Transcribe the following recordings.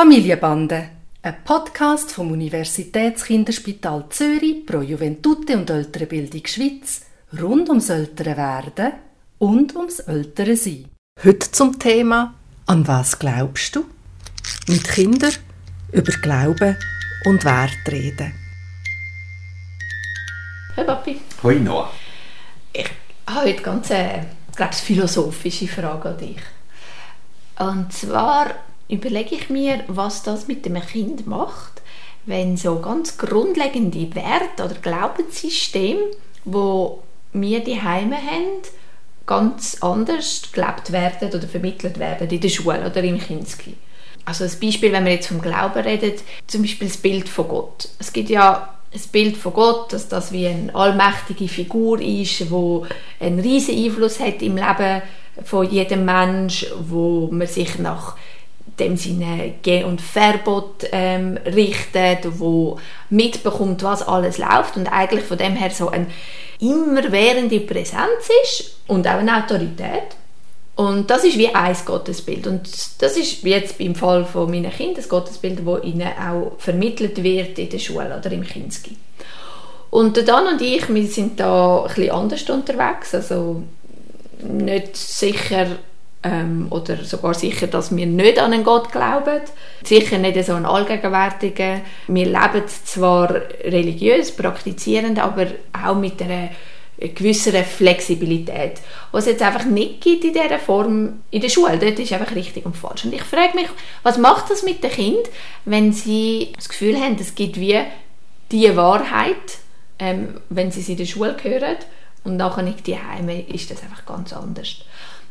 Familienbande, ein Podcast vom Universitätskinderspital Zürich pro Juventute und ältere Bildung Schweiz rund ums ältere Werden und ums ältere Sein. Heute zum Thema An was glaubst du? Mit Kindern über Glauben und Wert reden. Hey Papi. Hoi Noah. Ich habe heute ganz eine glaube, philosophische Frage an dich. Und zwar überlege ich mir, was das mit dem Kind macht, wenn so ganz grundlegende Werte oder Glaubenssysteme, wo wir die Heime haben, ganz anders gelebt werden oder vermittelt werden in der Schule oder im Kinski. Also ein Beispiel, wenn wir jetzt vom Glauben reden, zum Beispiel das Bild von Gott. Es gibt ja ein Bild von Gott, dass das wie eine allmächtige Figur ist, wo einen riesen Einfluss hat im Leben von jedem Mensch, wo man sich nach dem Sinne Ge- und Verbot ähm, richtet, wo mitbekommt, was alles läuft und eigentlich von dem her so eine immerwährende Präsenz ist und auch eine Autorität. Und das ist wie ein Gottesbild. Und das ist jetzt im Fall von meinen Kindern das Gottesbild, das ihnen auch vermittelt wird in der Schule oder im Kinski. Und der Dan und ich, wir sind da ein bisschen anders unterwegs. Also nicht sicher ähm, oder sogar sicher, dass wir nicht an einen Gott glauben. Sicher nicht so einen allgegenwärtigen. Wir leben zwar religiös, praktizierend, aber auch mit einer gewisser Flexibilität, was es jetzt einfach nicht gibt in dieser Form in der Schule. Dort ist einfach richtig und falsch. Und ich frage mich, was macht das mit den Kindern, wenn sie das Gefühl haben, es gibt wie die Wahrheit, ähm, wenn sie sie in der Schule hören und nachher nicht die Heime, ist das einfach ganz anders.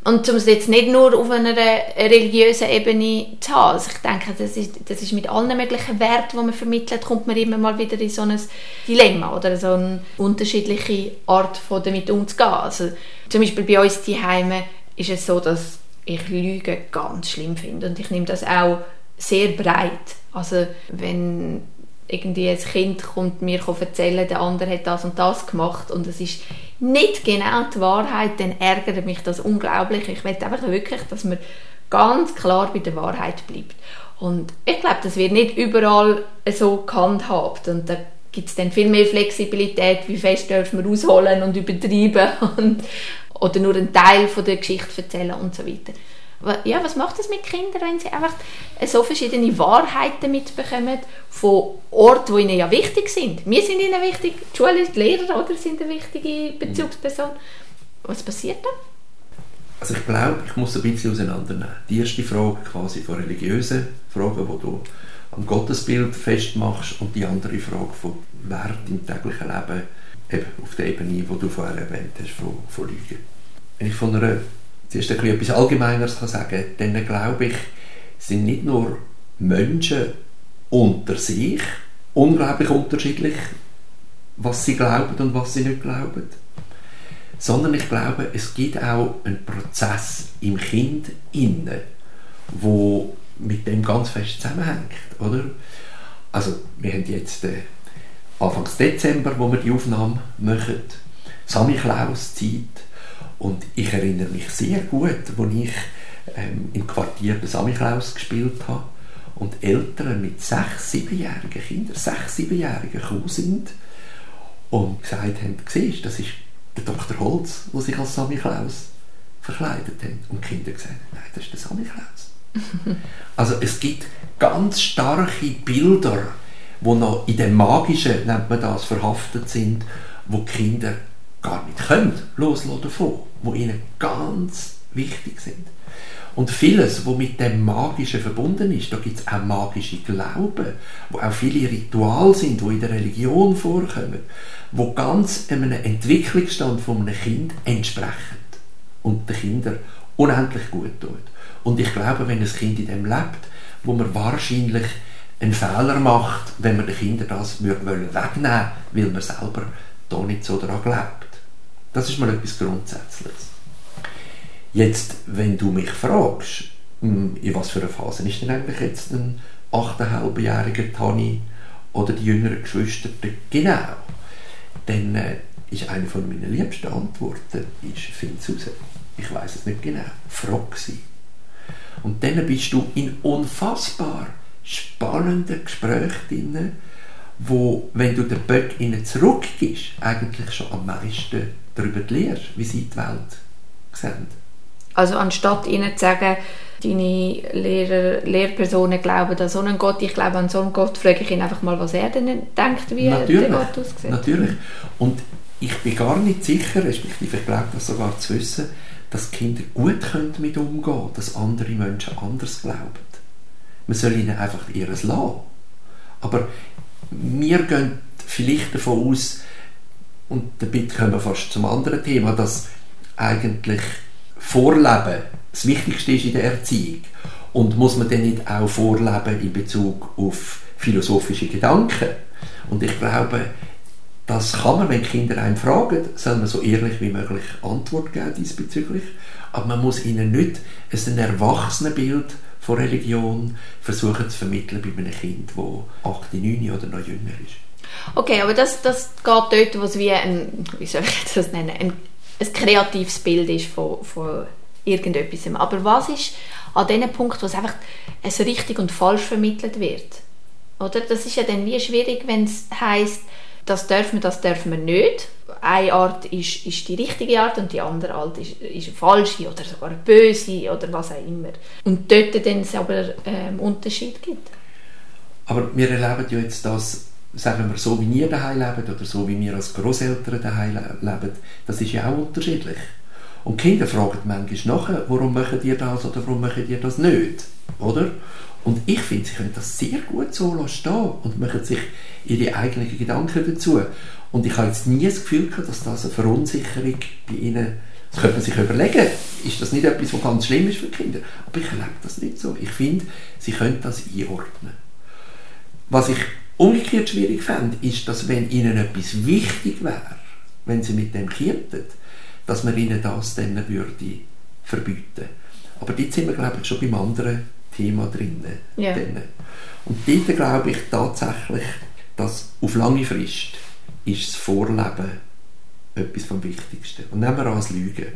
Und um es jetzt nicht nur auf einer religiösen Ebene zu haben. Also ich denke, das ist, das ist mit allen möglichen Werten, die man vermittelt, kommt man immer mal wieder in so ein Dilemma oder so eine unterschiedliche Art von damit umzugehen. Also zum Beispiel bei uns die Heime ist es so, dass ich Lügen ganz schlimm finde und ich nehme das auch sehr breit. Also wenn irgendwie ein Kind kommt mir erzählen, der andere hat das und das gemacht und es ist nicht genau die Wahrheit, dann ärgert mich das unglaublich. Ich will einfach wirklich, dass man ganz klar bei der Wahrheit bleibt. Und ich glaube, das wird nicht überall so gehandhabt und da gibt es dann viel mehr Flexibilität, wie fest dürfen wir ausholen und übertreiben und, oder nur einen Teil von der Geschichte erzählen und so weiter ja, was macht das mit Kindern, wenn sie einfach so verschiedene Wahrheiten mitbekommen von Orten, die ihnen ja wichtig sind? Wir sind ihnen wichtig, die Schule, die Lehrer oder sind eine wichtige Bezugsperson. Was passiert dann? Also ich glaube, ich muss ein bisschen auseinandernehmen. Die erste Frage quasi von religiösen Fragen, die du am Gottesbild festmachst und die andere Frage von Wert im täglichen Leben eben auf der Ebene, die du vorher erwähnt hast, von, von Lügen. Wenn ich von einer zuerst ein etwas Allgemeineres kann sagen kann, dann glaube ich, sind nicht nur Menschen unter sich unglaublich unterschiedlich, was sie glauben und was sie nicht glauben, sondern ich glaube, es gibt auch einen Prozess im Kind inne, wo mit dem ganz fest zusammenhängt, oder? Also wir haben jetzt äh, Anfang Dezember, wo wir die Aufnahme machen, Samichlaus-Zeit, und ich erinnere mich sehr gut, als ich ähm, im Quartier des Samichlaus gespielt habe und Eltern mit sechs, siebenjährigen Kindern, sechs, siebenjährigen gekommen sind und gesagt haben, siehst das ist der Dr. Holz, der sich als Samichlaus verkleidet hat. Und die Kinder gesagt nein, das ist der Samichlaus. also es gibt ganz starke Bilder, die noch in dem Magischen, nennt man das, verhaftet sind, wo die Kinder gar nicht können loslassen davon die ihnen ganz wichtig sind. Und vieles, was mit dem Magischen verbunden ist, da gibt es auch magische Glauben, wo auch viele Rituale sind, die in der Religion vorkommen, wo ganz einem Entwicklungsstand von einem Kind entsprechen und den Kindern unendlich gut tut. Und ich glaube, wenn ein Kind in dem lebt, wo man wahrscheinlich einen Fehler macht, wenn man den Kindern das wegnehmen will, weil man selber da nicht so daran glaubt. Das ist mal etwas Grundsätzliches. Jetzt, wenn du mich fragst, hm, in was für einer Phase ist denn eigentlich jetzt ein 8,5-jähriger Tani oder die jüngeren Geschwister genau, dann äh, ist eine von meinen liebsten Antworten, ist, find's raus. Ich weiß es nicht genau. Frag sie. Und dann bist du in unfassbar spannenden Gespräche drin, wo, wenn du den Böck ihnen zurückgibst, eigentlich schon am meisten darüber lernst, wie sie die Welt sehen. Also anstatt ihnen zu sagen, deine Lehrer, Lehrpersonen glauben an so einen Gott, ich glaube an so einen Gott, frage ich ihn einfach mal, was er denn denkt, wie natürlich, der Gott aussieht. Natürlich. Und ich bin gar nicht sicher, respektive ich glaube das sogar zu wissen, dass Kinder gut können damit umgehen können, dass andere Menschen anders glauben. Man soll ihnen einfach ihres lassen. Aber wir gehen vielleicht davon aus, und damit kommen wir fast zum anderen Thema, dass eigentlich Vorleben das Wichtigste ist in der Erziehung. Und muss man dann nicht auch vorleben in Bezug auf philosophische Gedanken? Und ich glaube, das kann man, wenn Kinder einen fragen, soll man so ehrlich wie möglich Antwort geben diesbezüglich. Aber man muss ihnen nicht ein Erwachsenenbild von Religion versuchen zu vermitteln bei einem Kind, das 8, 9 oder noch jünger ist. Okay, aber das, das geht dort, wo es wie ein, wie soll ich das nennen, ein, ein kreatives Bild ist von, von irgendetwas. Aber was ist an dem Punkt, wo es einfach ein richtig und falsch vermittelt wird? Oder? Das ist ja dann wie schwierig, wenn es heisst, das dürfen wir, das dürfen wir nicht. Eine Art ist, ist die richtige Art und die andere Art ist, ist eine falsche oder sogar eine böse oder was auch immer. Und dort dann es aber ähm, Unterschied gibt. Aber wir erleben ja jetzt das, sagen wir so, wie wir daheim leben oder so, wie wir als Großeltern daheim leben, das ist ja auch unterschiedlich. Und die Kinder fragen manchmal nachher, warum machen ihr das oder warum machen ihr das nicht, oder? Und ich finde, sie können das sehr gut so stehen und machen sich ihre eigenen Gedanken dazu. Und ich habe jetzt nie das Gefühl gehabt, dass das eine Verunsicherung bei ihnen, das könnte man sich überlegen, ist das nicht etwas, was ganz schlimm ist für Kinder? Aber ich erlebe das nicht so. Ich finde, sie können das einordnen. Was ich umgekehrt schwierig fände, ist, dass wenn ihnen etwas wichtig wäre, wenn sie mit dem kielten, dass man ihnen das dann würde verbieten. Aber dort sind wir, glaube ich, schon beim anderen Thema drin. Ja. Und dort glaube ich tatsächlich, dass auf lange Frist ist das Vorleben etwas vom Wichtigsten. Und nehmen wir an das Lügen.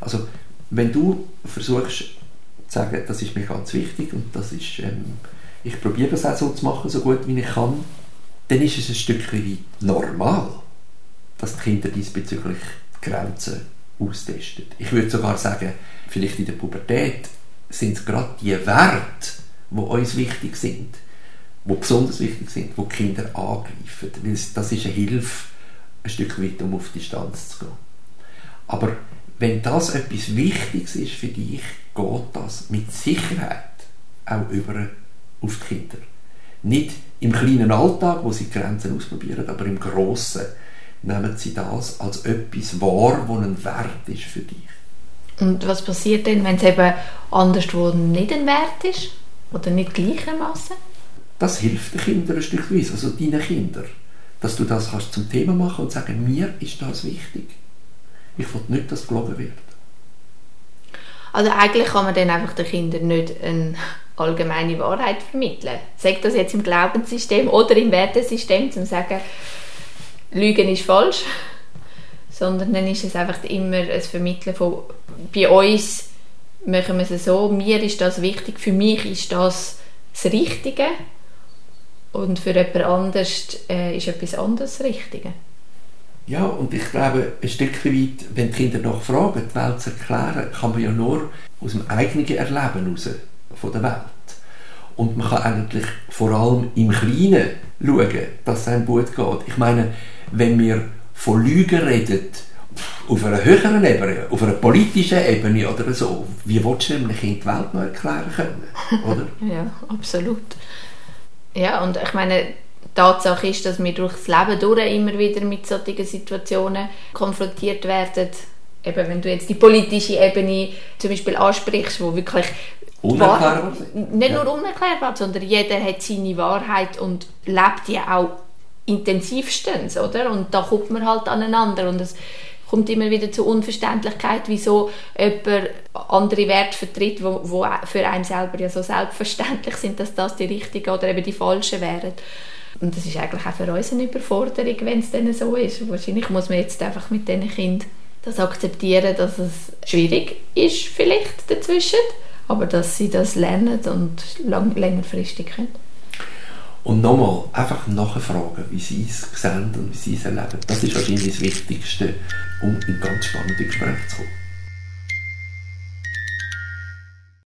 Also, wenn du versuchst zu sagen, das ist mir ganz wichtig und das ist, ähm, ich probiere das auch so zu machen, so gut wie ich kann, dann ist es ein Stück weit normal, dass die Kinder diesbezüglich Grenzen austesten. Ich würde sogar sagen, vielleicht in der Pubertät sind es gerade die Werte, die uns wichtig sind, die besonders wichtig sind, die Kinder angreifen. Das ist eine Hilfe, ein Stück weit, um auf Distanz zu gehen. Aber wenn das etwas Wichtiges ist für dich, geht das mit Sicherheit auch über auf die Kinder. Nicht im kleinen Alltag, wo sie Grenzen ausprobieren, aber im Grossen nehmen sie das als etwas wahr, das ein Wert ist für dich. Und was passiert denn, wenn es eben anderswo nicht ein Wert ist? Oder nicht gleichermaßen? Das hilft den Kindern ein Stück weit, also deinen Kindern. Dass du das kannst zum Thema machen und sagen, mir ist das wichtig. Ich will nicht, dass gelogen wird. Also eigentlich kann man dann einfach den Kindern nicht eine allgemeine Wahrheit vermitteln. Sagt das jetzt im Glaubenssystem oder im Wertesystem, zum sagen, Lügen ist falsch, sondern dann ist es einfach immer ein Vermitteln von, bei uns machen wir es so, mir ist das wichtig, für mich ist das das Richtige und für jemand anderes äh, ist etwas anderes das Richtige. Ja, und ich glaube, ein Stück weit, wenn die Kinder nachfragen, die Welt zu erklären, kann man ja nur aus dem eigenen Erleben heraus von der Welt. Und man kann eigentlich vor allem im Kleinen schauen, dass es einem gut geht. Ich meine, wenn wir von Lügen reden, auf einer höheren Ebene, auf einer politischen Ebene oder so, wie willst du nämlich in die Welt noch erklären können, oder? ja, absolut. Ja, und ich meine, Tatsache ist, dass wir durch das Leben durch immer wieder mit solchen Situationen konfrontiert werden. Eben, wenn du jetzt die politische Ebene zum Beispiel ansprichst, wo wirklich unerklärbar Nicht nur unerklärbar, sondern jeder hat seine Wahrheit und lebt die auch intensivstens, oder? Und da kommt man halt aneinander und es kommt immer wieder zur Unverständlichkeit, wieso jemand andere Werte vertritt, wo, wo für einen selber ja so selbstverständlich sind, dass das die richtigen oder eben die falschen wären. Und das ist eigentlich auch für uns eine Überforderung, wenn es dann so ist. Wahrscheinlich muss man jetzt einfach mit diesen Kindern das akzeptieren, dass es schwierig ist vielleicht dazwischen, aber dass sie das lernen und lang, längerfristig können. Und nochmal, einfach nachfragen, wie sie es sehen und wie sie es erleben. Das ist wahrscheinlich das Wichtigste, um in ganz spannende Gespräche zu kommen.